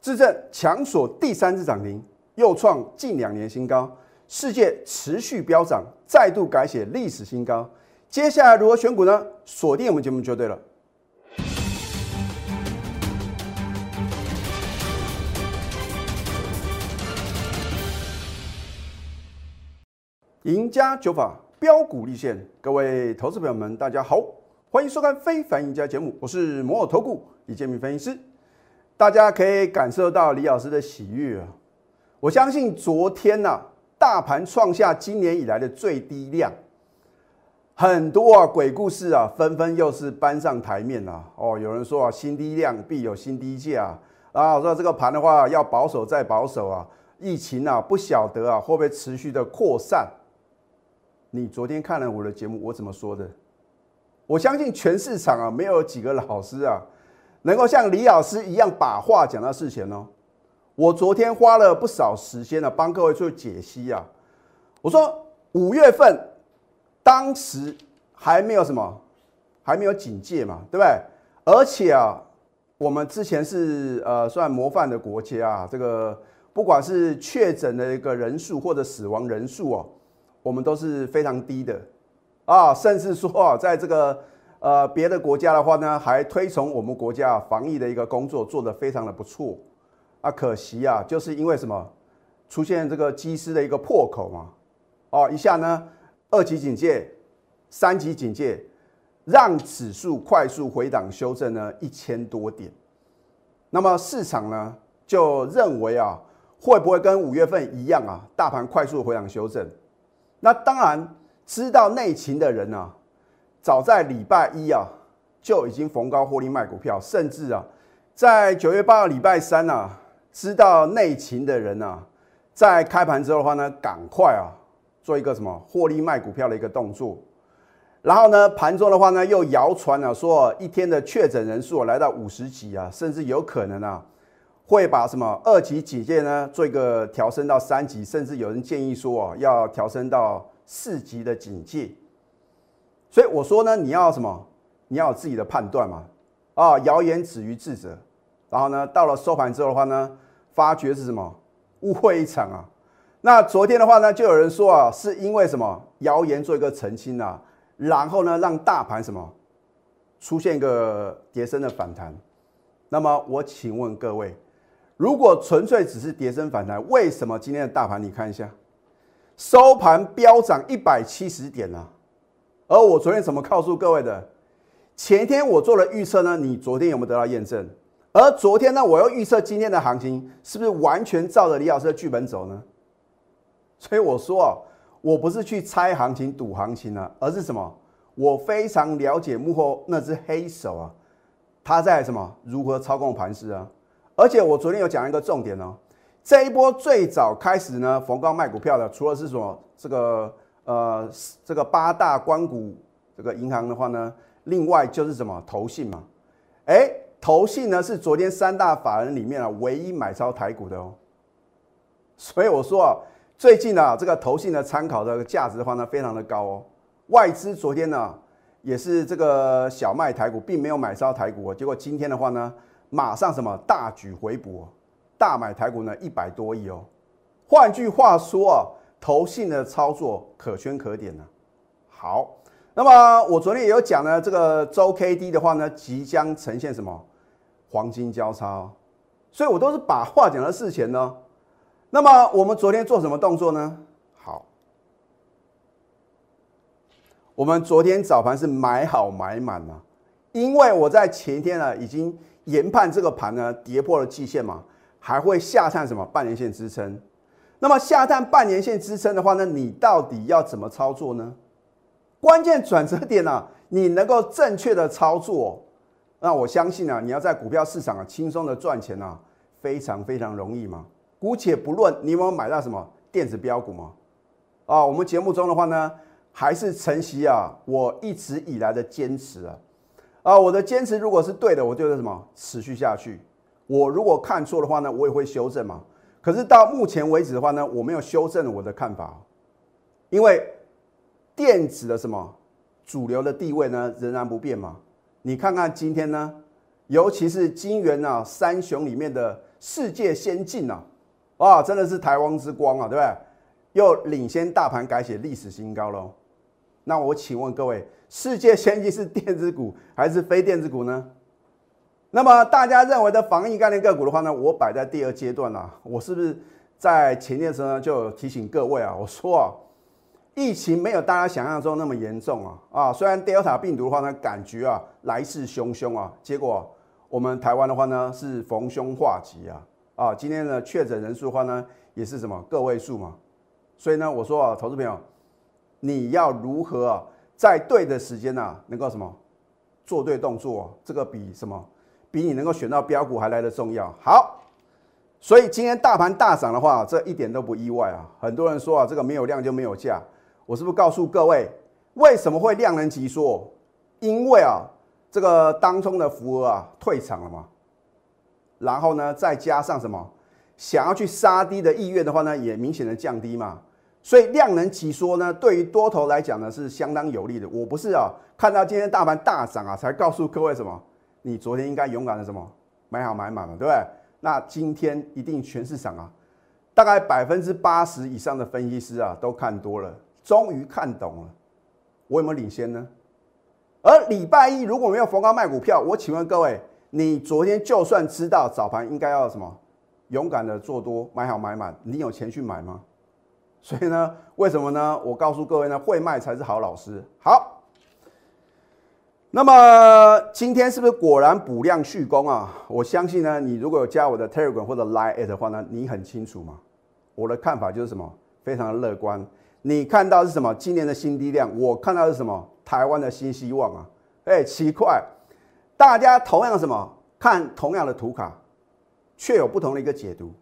自证强锁第三次涨停，又创近两年新高，世界持续飙涨，再度改写历史新高。接下来如何选股呢？锁定我们节目就对了。赢家九法标股立现，各位投资朋友们，大家好，欢迎收看《非凡赢家》节目，我是摩尔投顾李建明分析师。大家可以感受到李老师的喜悦啊！我相信昨天呐，大盘创下今年以来的最低量，很多啊鬼故事啊纷纷又是搬上台面了哦。有人说啊，新低量必有新低价啊，说这个盘的话要保守再保守啊，疫情啊不晓得啊会不会持续的扩散。你昨天看了我的节目，我怎么说的？我相信全市场啊，没有几个老师啊，能够像李老师一样把话讲到事前哦。我昨天花了不少时间呢，帮各位做解析啊。我说五月份当时还没有什么，还没有警戒嘛，对不对？而且啊，我们之前是呃算模范的国家啊，这个不管是确诊的一个人数或者死亡人数哦。我们都是非常低的啊，甚至说啊，在这个呃别的国家的话呢，还推崇我们国家防疫的一个工作做得非常的不错啊。可惜啊，就是因为什么出现这个机师的一个破口嘛，哦，一下呢二级警戒、三级警戒，让指数快速回档修正呢一千多点。那么市场呢就认为啊，会不会跟五月份一样啊，大盘快速回档修正？那当然，知道内情的人呢，早在礼拜一啊就已经逢高获利卖股票，甚至啊，在九月八号礼拜三呢，知道内情的人呢，在开盘之后的话呢，赶快啊做一个什么获利卖股票的一个动作，然后呢，盘中的话呢，又谣传啊说一天的确诊人数来到五十几啊，甚至有可能啊。会把什么二级警戒呢做一个调升到三级，甚至有人建议说啊要调升到四级的警戒。所以我说呢，你要什么？你要有自己的判断嘛。啊，谣言止于智者。然后呢，到了收盘之后的话呢，发觉是什么？误会一场啊。那昨天的话呢，就有人说啊，是因为什么谣言做一个澄清啊，然后呢，让大盘什么出现一个跌升的反弹。那么我请问各位。如果纯粹只是跌升反弹，为什么今天的大盘你看一下，收盘飙涨一百七十点呢？而我昨天怎么告诉各位的？前天我做了预测呢，你昨天有没有得到验证？而昨天呢，我又预测今天的行情是不是完全照着李老师的剧本走呢？所以我说啊，我不是去猜行情、赌行情啊，而是什么？我非常了解幕后那只黑手啊，他在什么？如何操控盘势啊？而且我昨天有讲一个重点哦，这一波最早开始呢逢高卖股票的，除了是什么这个呃这个八大关股这个银行的话呢，另外就是什么投信嘛，哎，投信呢是昨天三大法人里面啊唯一买超台股的哦，所以我说啊，最近啊这个投信的参考的价值的话呢非常的高哦，外资昨天呢也是这个小卖台股，并没有买超台股哦，结果今天的话呢。马上什么大举回补，大买台股呢一百多亿哦。换句话说啊，投信的操作可圈可点呢。好，那么我昨天也有讲呢，这个周 K D 的话呢，即将呈现什么黄金交叉，哦所以我都是把话讲到事前呢。那么我们昨天做什么动作呢？好，我们昨天早盘是买好买满啊，因为我在前天呢已经。研判这个盘呢跌破了季线嘛，还会下探什么半年线支撑？那么下探半年线支撑的话呢，你到底要怎么操作呢？关键转折点呢，你能够正确的操作，那我相信啊，你要在股票市场啊轻松的赚钱啊，非常非常容易嘛。姑且不论你有没有买到什么电子标股嘛，啊，我们节目中的话呢，还是承袭啊我一直以来的坚持啊。啊，我的坚持如果是对的，我就是什么持续下去。我如果看错的话呢，我也会修正嘛。可是到目前为止的话呢，我没有修正我的看法，因为电子的什么主流的地位呢仍然不变嘛。你看看今天呢，尤其是金元啊三雄里面的世界先进啊，啊，真的是台湾之光啊，对不对？又领先大盘改写历史新高喽。那我请问各位，世界先进是电子股还是非电子股呢？那么大家认为的防疫概念个股的话呢，我摆在第二阶段啊。我是不是在前天时候呢就提醒各位啊？我说啊，疫情没有大家想象中那么严重啊啊！虽然 Delta 病毒的话呢，感觉啊来势汹汹啊，结果我们台湾的话呢是逢凶化吉啊啊！今天的确诊人数的话呢也是什么个位数嘛，所以呢我说啊，投资朋友。你要如何啊，在对的时间呢，能够什么做对动作？这个比什么，比你能够选到标股还来得重要。好，所以今天大盘大涨的话，这一点都不意外啊。很多人说啊，这个没有量就没有价。我是不是告诉各位，为什么会量能急缩？因为啊，这个当中的福额啊退场了嘛。然后呢，再加上什么，想要去杀低的意愿的话呢，也明显的降低嘛。所以量能齐缩呢，对于多头来讲呢是相当有利的。我不是啊，看到今天大盘大涨啊，才告诉各位什么？你昨天应该勇敢的什么买好买满了，对不对？那今天一定全市场啊，大概百分之八十以上的分析师啊都看多了，终于看懂了。我有没有领先呢？而礼拜一如果没有逢高卖股票，我请问各位，你昨天就算知道早盘应该要什么，勇敢的做多买好买满，你有钱去买吗？所以呢，为什么呢？我告诉各位呢，会卖才是好老师。好，那么今天是不是果然补量续攻啊？我相信呢，你如果有加我的 Telegram 或者 Line 的话呢，你很清楚嘛。我的看法就是什么，非常的乐观。你看到是什么？今年的新低量，我看到是什么？台湾的新希望啊！哎，奇怪，大家同样什么看同样的图卡，却有不同的一个解读，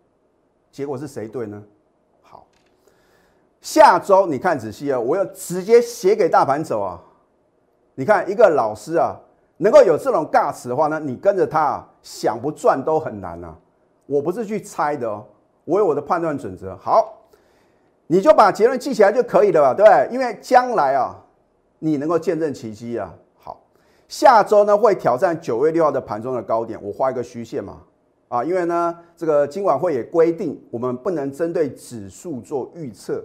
结果是谁对呢？好下周你看仔细啊，我要直接写给大盘走啊！你看一个老师啊，能够有这种尬词的话呢，你跟着他啊，想不赚都很难啊！我不是去猜的哦，我有我的判断准则。好，你就把结论记起来就可以了吧，对不对？因为将来啊，你能够见证奇迹啊！好，下周呢会挑战九月六号的盘中的高点，我画一个虚线嘛，啊，因为呢这个今晚会也规定，我们不能针对指数做预测。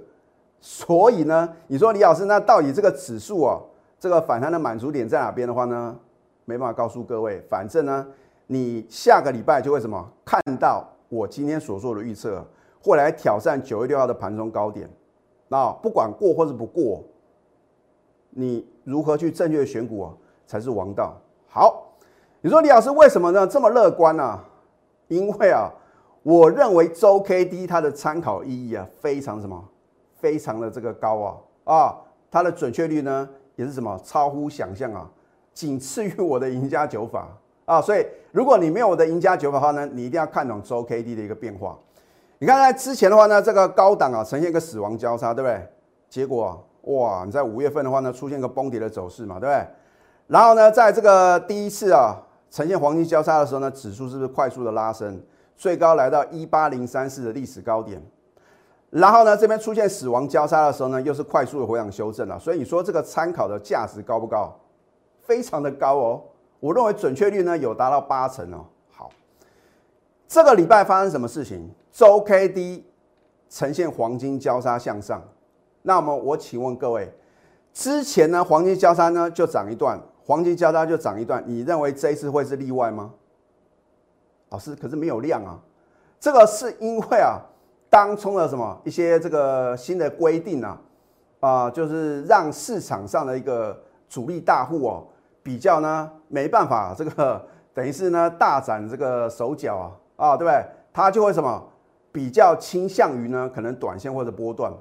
所以呢，你说李老师，那到底这个指数哦，这个反弹的满足点在哪边的话呢？没办法告诉各位，反正呢，你下个礼拜就会什么看到我今天所做的预测，会来挑战九月六号的盘中高点。那不管过或是不过，你如何去正确选股啊，才是王道。好，你说李老师为什么呢这么乐观呢？因为啊，我认为周 K D 它的参考意义啊，非常什么？非常的这个高啊啊，它的准确率呢也是什么超乎想象啊，仅次于我的赢家九法 啊。所以如果你没有我的赢家九法的话呢，你一定要看懂周 K D 的一个变化。你看在之前的话呢，这个高档啊呈现一个死亡交叉，对不对？结果哇，你在五月份的话呢出现一个崩跌的走势嘛，对不对？然后呢，在这个第一次啊呈现黄金交叉的时候呢，指数是不是快速的拉升，最高来到一八零三四的历史高点？然后呢，这边出现死亡交叉的时候呢，又是快速的回档修正了。所以你说这个参考的价值高不高？非常的高哦。我认为准确率呢有达到八成哦。好，这个礼拜发生什么事情？周 K D 呈现黄金交叉向上。那么我请问各位，之前呢黄金交叉呢就涨一段，黄金交叉就涨一段，你认为这一次会是例外吗？老师，可是没有量啊。这个是因为啊。当冲的什么一些这个新的规定啊，啊，就是让市场上的一个主力大户哦，比较呢没办法，这个 等于是呢大展这个手脚啊，啊，对不对？他就会什么比较倾向于呢可能短线或者波段，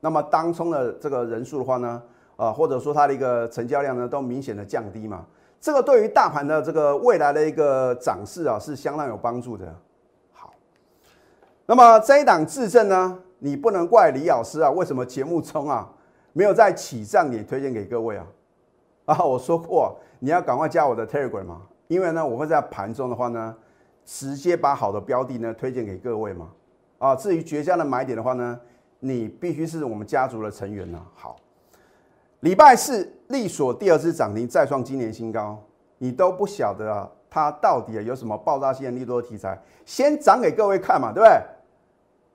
那么当冲的这个人数的话呢，啊，或者说它的一个成交量呢都明显的降低嘛，这个对于大盘的这个未来的一个涨势啊是相当有帮助的。那么这一档自证呢，你不能怪李老师啊，为什么节目中啊没有在起涨点推荐给各位啊？啊，我说过你要赶快加我的 Telegram 嘛，因为呢我会在盘中的话呢，直接把好的标的呢推荐给各位嘛。啊，至于绝佳的买点的话呢，你必须是我们家族的成员呢。好，礼拜四力所第二次涨停再创今年新高，你都不晓得啊，它到底有什么爆炸性的利多题材，先涨给各位看嘛，对不对？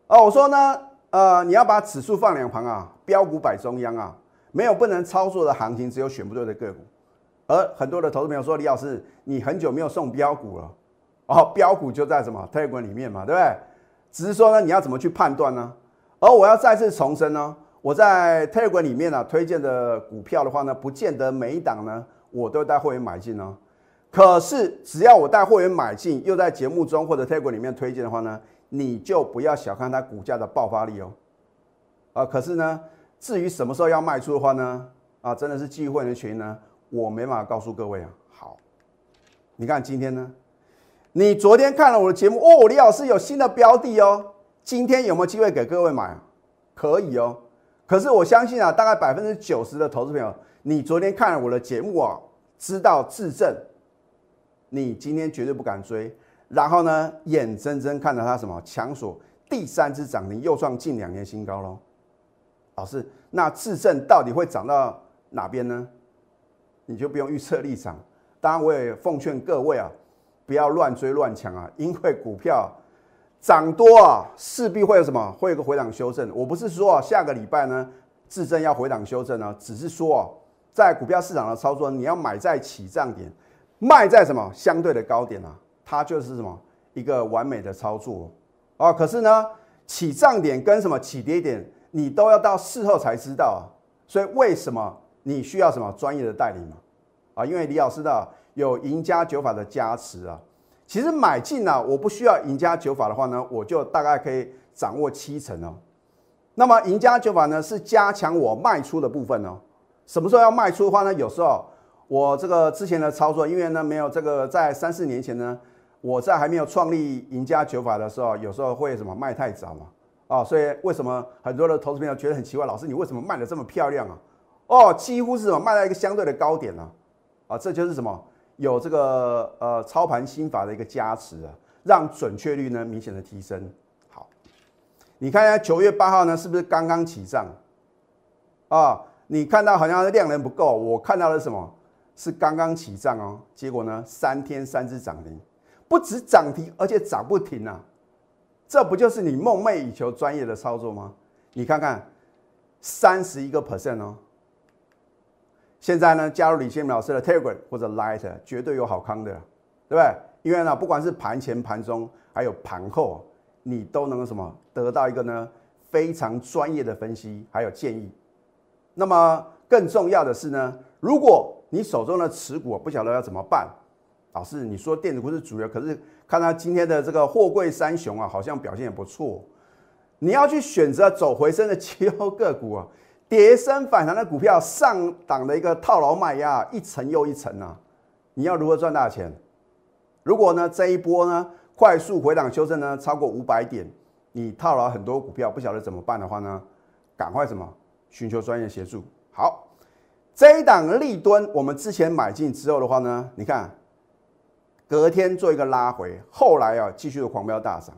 哦，我说呢，呃，你要把指数放两旁啊，标股摆中央啊，没有不能操作的行情，只有选不对的个股。而很多的投资朋友说，李老师，你很久没有送标股了，哦，标股就在什么特管里面嘛，对不对？只是说呢，你要怎么去判断呢？而我要再次重申呢，我在 Telegram 里面呢推荐的股票的话呢，不见得每一档呢我都带会员买进哦。可是只要我带会员买进，又在节目中或者 Telegram 里面推荐的话呢，你就不要小看它股价的爆发力哦。啊，可是呢，至于什么时候要卖出的话呢，啊，真的是基于会员权益呢，我没办法告诉各位啊。好，你看今天呢？你昨天看了我的节目哦，李老师有新的标的哦，今天有没有机会给各位买？可以哦，可是我相信啊，大概百分之九十的投资朋友，你昨天看了我的节目啊，知道自证，你今天绝对不敢追，然后呢，眼睁睁看着它什么强锁第三只涨停，又创近两年新高喽。老师，那智证到底会涨到哪边呢？你就不用预测立场，当然我也奉劝各位啊。不要乱追乱抢啊！因为股票涨多啊，势必会有什么？会有个回档修正。我不是说，下个礼拜呢，智证要回档修正呢，只是说啊，在股票市场的操作，你要买在起涨点，卖在什么相对的高点啊？它就是什么一个完美的操作啊！可是呢，起涨点跟什么起跌点，你都要到事后才知道啊。所以为什么你需要什么专业的代理嘛？啊，因为李老师的。有赢家九法的加持啊，其实买进呢，我不需要赢家九法的话呢，我就大概可以掌握七成哦。那么赢家九法呢，是加强我卖出的部分哦。什么时候要卖出的话呢？有时候我这个之前的操作，因为呢没有这个在三四年前呢，我在还没有创立赢家九法的时候，有时候会什么卖太早嘛，啊，所以为什么很多的投资朋友觉得很奇怪，老师你为什么卖的这么漂亮啊？哦，几乎是什么卖在一个相对的高点呢？啊，这就是什么？有这个呃操盘心法的一个加持啊，让准确率呢明显的提升。好，你看一下九月八号呢是不是刚刚起涨啊？你看到好像量能不够，我看到了什么？是刚刚起涨哦。结果呢三天三只涨停，不止涨停，而且涨不停啊！这不就是你梦寐以求专业的操作吗？你看看三十一个 percent 哦。现在呢，加入李先明老师的 Telegram 或者 Light，绝对有好康的，对不对？因为呢，不管是盘前、盘中，还有盘后，你都能什么得到一个呢非常专业的分析，还有建议。那么更重要的是呢，如果你手中的持股不晓得要怎么办，老师你说电子股是主流，可是看到今天的这个货柜三雄啊，好像表现也不错，你要去选择走回升的绩优个股啊。跌升反弹的股票，上档的一个套牢卖压一层又一层啊！你要如何赚大钱？如果呢这一波呢快速回档修正呢超过五百点，你套牢很多股票，不晓得怎么办的话呢，赶快什么寻求专业协助。好，这一档立吨，我们之前买进之后的话呢，你看隔天做一个拉回，后来啊继续的狂飙大涨，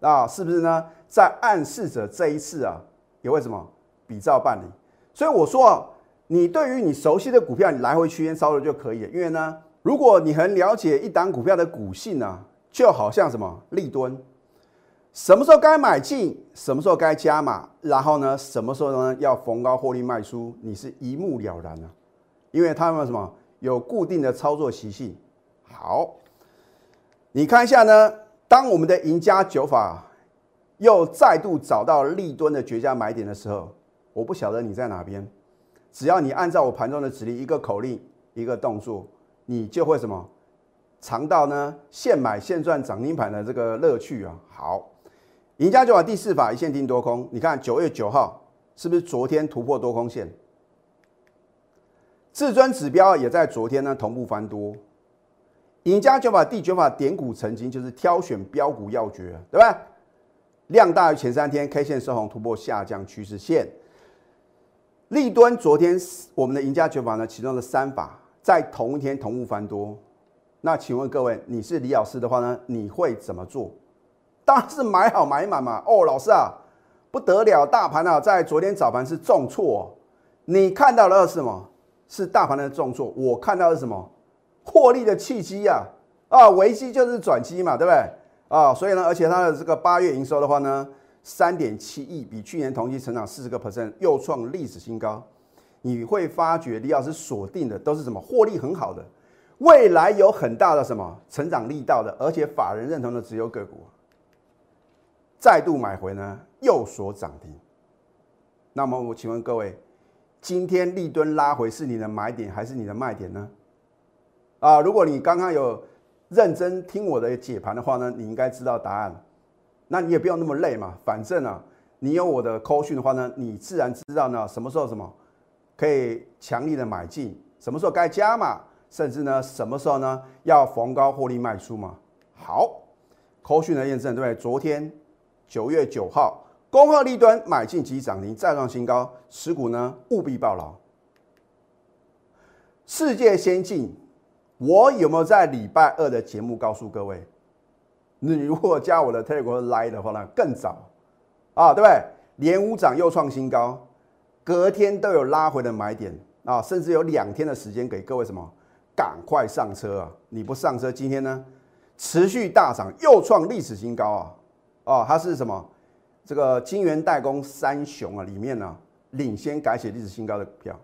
啊是不是呢？在暗示着这一次啊也为什么？比照办理，所以我说啊，你对于你熟悉的股票，你来回区间操作就可以了。因为呢，如果你很了解一档股票的股性呢，就好像什么立吨，什么时候该买进，什么时候该加码，然后呢，什么时候呢要逢高获利卖出，你是一目了然啊。因为他们什么有固定的操作习性。好，你看一下呢，当我们的赢家九法又再度找到立吨的绝佳买点的时候。我不晓得你在哪边，只要你按照我盘中的指令，一个口令，一个动作，你就会什么尝到呢？现买现赚涨停板的这个乐趣啊！好，赢家就把第四法一线定多空，你看九月九号是不是昨天突破多空线？至尊指标也在昨天呢同步翻多。赢家就把第九法点股成金，就是挑选标股要诀，对吧？量大于前三天 K 线收红突破下降趋势线。立端昨天我们的赢家九法呢，其中的三法在同一天同步翻多。那请问各位，你是李老师的话呢，你会怎么做？当然是买好买满嘛。哦，老师啊，不得了，大盘啊，在昨天早盘是重挫。你看到的是什么？是大盘的重挫。我看到是什么？获利的契机呀。啊，危机就是转机嘛，对不对？啊，所以呢，而且它的这个八月营收的话呢，三点七亿，比去年同期成长四十个 percent，又创历史新高。你会发觉李老师锁定的都是什么获利很好的，未来有很大的什么成长力道的，而且法人认同的只有个股，再度买回呢，又锁涨停。那么我请问各位，今天立敦拉回是你的买点还是你的卖点呢？啊，如果你刚刚有认真听我的解盘的话呢，你应该知道答案。那你也不用那么累嘛，反正啊，你有我的扣讯的话呢，你自然知道呢什么时候什么可以强力的买进，什么时候该加码，甚至呢什么时候呢要逢高获利卖出嘛。好，扣讯的验证对不对？昨天九月九号，恭贺立端买进即涨停，再创新高，持股呢务必报牢。世界先进。我有没有在礼拜二的节目告诉各位？你如果加我的 Telegram Line 的话呢，更早啊，对不对？连五涨又创新高，隔天都有拉回的买点啊，甚至有两天的时间给各位什么？赶快上车啊！你不上车，今天呢持续大涨，又创历史新高啊！哦，它是什么？这个金源代工三雄啊，里面呢领先改写历史新高的股票，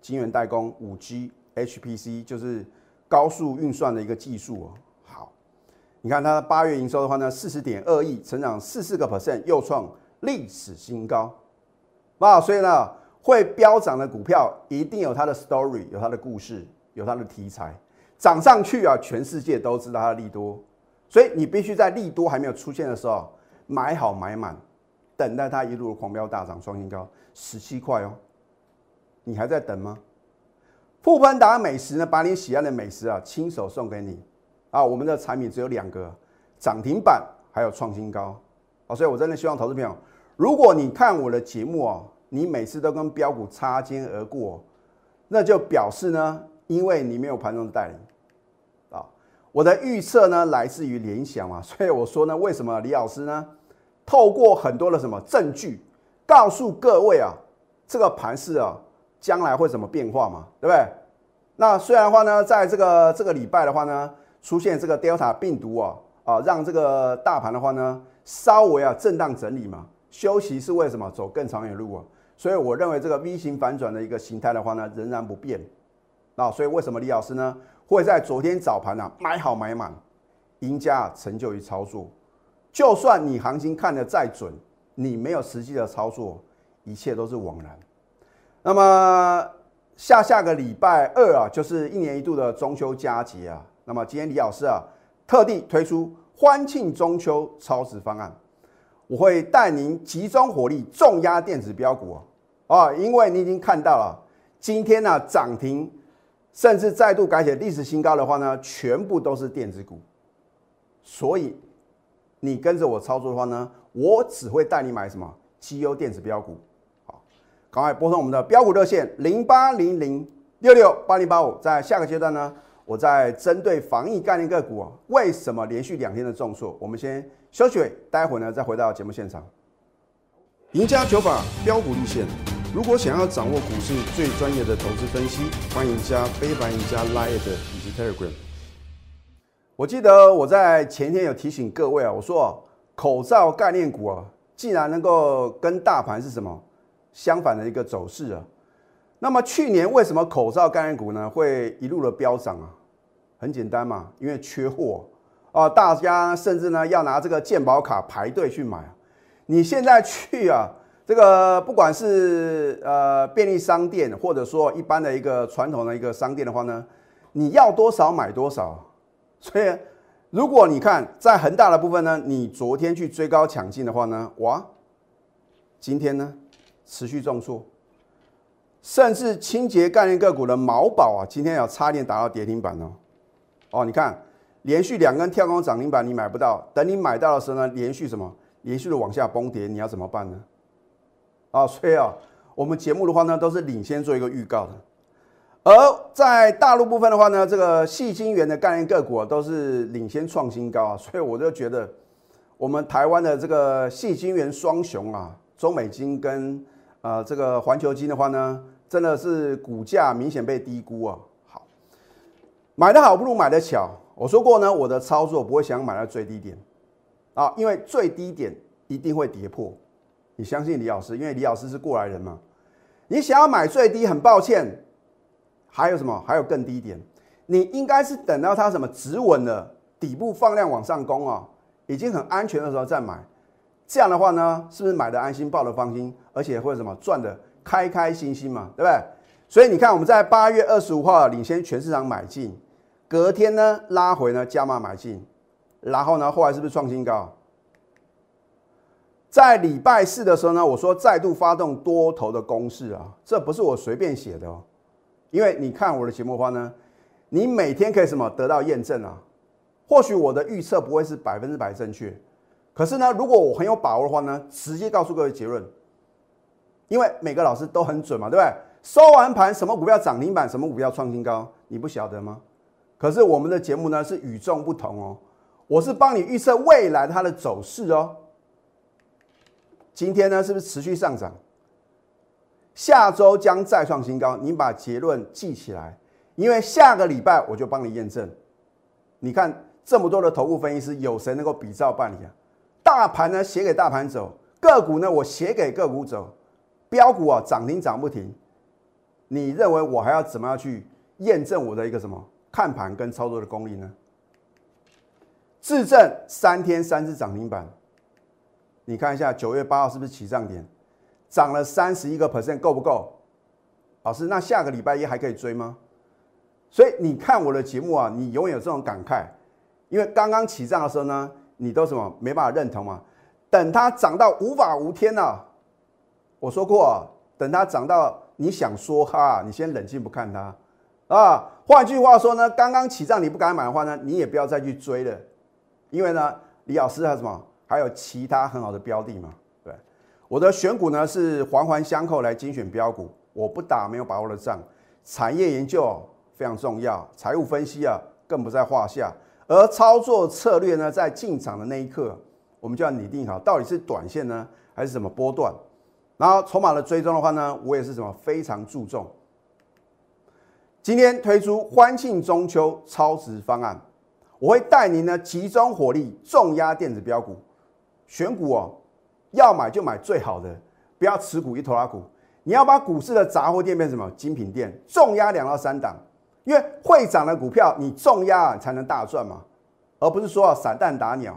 金源代工五 G HPC 就是。高速运算的一个技术哦，好，你看它八月营收的话呢，四十点二亿，成长四四个 percent，又创历史新高，哇，所以呢，会飙涨的股票一定有它的 story，有它的故事，有它的题材，涨上去啊，全世界都知道它的利多，所以你必须在利多还没有出现的时候买好买满，等待它一路狂飙大涨创新高，十七块哦，你还在等吗？富潘达美食呢，把你喜爱的美食啊，亲手送给你啊！我们的产品只有两个，涨停板还有创新高啊！所以我真的希望投资朋友，如果你看我的节目啊，你每次都跟标股擦肩而过，那就表示呢，因为你没有盘中的带领啊。我的预测呢，来自于联想嘛，所以我说呢，为什么李老师呢，透过很多的什么证据，告诉各位啊，这个盘势啊。将来会怎么变化嘛？对不对？那虽然话呢，在这个这个礼拜的话呢，出现这个 Delta 病毒啊啊，让这个大盘的话呢，稍微啊震荡整理嘛，休息是为什么？走更长远路啊。所以我认为这个 V 型反转的一个形态的话呢，仍然不变。那所以为什么李老师呢会在昨天早盘呢买好买满？赢家啊成就于操作。就算你行情看得再准，你没有实际的操作，一切都是枉然。那么下下个礼拜二啊，就是一年一度的中秋佳节啊。那么今天李老师啊，特地推出欢庆中秋超值方案，我会带您集中火力重压电子标股啊啊，因为你已经看到了今天呢涨停，甚至再度改写历史新高的话呢，全部都是电子股。所以你跟着我操作的话呢，我只会带你买什么绩优电子标股。赶快拨通我们的标股热线零八零零六六八零八五。在下个阶段呢，我在针对防疫概念个股啊，为什么连续两天的重挫？我们先休息，待会呢再回到节目现场。赢家九法标股立线，如果想要掌握股市最专业的投资分析，欢迎加非凡、赢家 Line 以及 Telegram。我记得我在前天有提醒各位啊，我说口罩概念股啊，既然能够跟大盘是什么？相反的一个走势啊，那么去年为什么口罩概念股呢会一路的飙涨啊？很简单嘛，因为缺货啊，大家甚至呢要拿这个健保卡排队去买。你现在去啊，这个不管是呃便利商店，或者说一般的一个传统的一个商店的话呢，你要多少买多少。所以如果你看在恒大的部分呢，你昨天去追高抢进的话呢，哇，今天呢？持续重挫，甚至清洁概念个股的毛宝啊，今天要差点打到跌停板哦。哦，你看连续两根跳空涨停板，你买不到，等你买到的时候呢，连续什么？连续的往下崩跌，你要怎么办呢？啊，所以啊，我们节目的话呢，都是领先做一个预告的。而在大陆部分的话呢，这个细晶圆的概念个股啊，都是领先创新高啊，所以我就觉得我们台湾的这个细晶圆双雄啊，中美金跟呃，这个环球金的话呢，真的是股价明显被低估啊。好，买的好不如买的巧我说过呢，我的操作不会想买到最低点啊，因为最低点一定会跌破。你相信李老师，因为李老师是过来人嘛。你想要买最低，很抱歉，还有什么？还有更低点。你应该是等到它什么止稳了，底部放量往上攻啊，已经很安全的时候再买。这样的话呢，是不是买的安心，抱的放心，而且会什么赚的开开心心嘛，对不对？所以你看，我们在八月二十五号领先全市场买进，隔天呢拉回呢加码买进，然后呢后来是不是创新高？在礼拜四的时候呢，我说再度发动多头的攻势啊，这不是我随便写的哦，因为你看我的节目的话呢，你每天可以什么得到验证啊？或许我的预测不会是百分之百正确。可是呢，如果我很有把握的话呢，直接告诉各位结论，因为每个老师都很准嘛，对不对？收完盘什么股票涨停板，什么股票创新高，你不晓得吗？可是我们的节目呢是与众不同哦，我是帮你预测未来它的走势哦。今天呢是不是持续上涨？下周将再创新高，你把结论记起来，因为下个礼拜我就帮你验证。你看这么多的头部分析师，有谁能够比照办理啊？大盘呢写给大盘走，个股呢我写给个股走，标股啊涨停涨不停，你认为我还要怎么样去验证我的一个什么看盘跟操作的功力呢？自证三天三只涨停板，你看一下九月八号是不是起涨点，涨了三十一个 percent 够不够？老师，那下个礼拜一还可以追吗？所以你看我的节目啊，你永远有这种感慨，因为刚刚起涨的时候呢。你都什么没办法认同嘛？等它涨到无法无天了，我说过，等它涨到你想说哈，你先冷静不看它啊。换句话说呢，刚刚起涨你不敢买的话呢，你也不要再去追了，因为呢，李老师还有什么？还有其他很好的标的嘛？对，我的选股呢是环环相扣来精选标股，我不打没有把握的仗。产业研究非常重要，财务分析啊更不在话下。而操作策略呢，在进场的那一刻，我们就要拟定好，到底是短线呢，还是什么波段？然后筹码的追踪的话呢，我也是什么非常注重。今天推出欢庆中秋超值方案，我会带您呢集中火力重压电子标股，选股哦，要买就买最好的，不要持股一头拉股。你要把股市的杂货店变成什么精品店，重压两到三档。因为会涨的股票，你重压才能大赚嘛，而不是说散弹打鸟。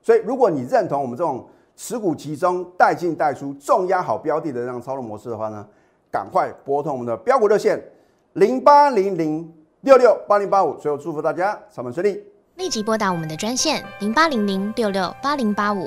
所以，如果你认同我们这种持股集中、带进带出、重压好标的的这样操作模式的话呢，赶快拨通我们的标股热线零八零零六六八零八五。最后祝福大家上班顺利，立即拨打我们的专线零八零零六六八零八五。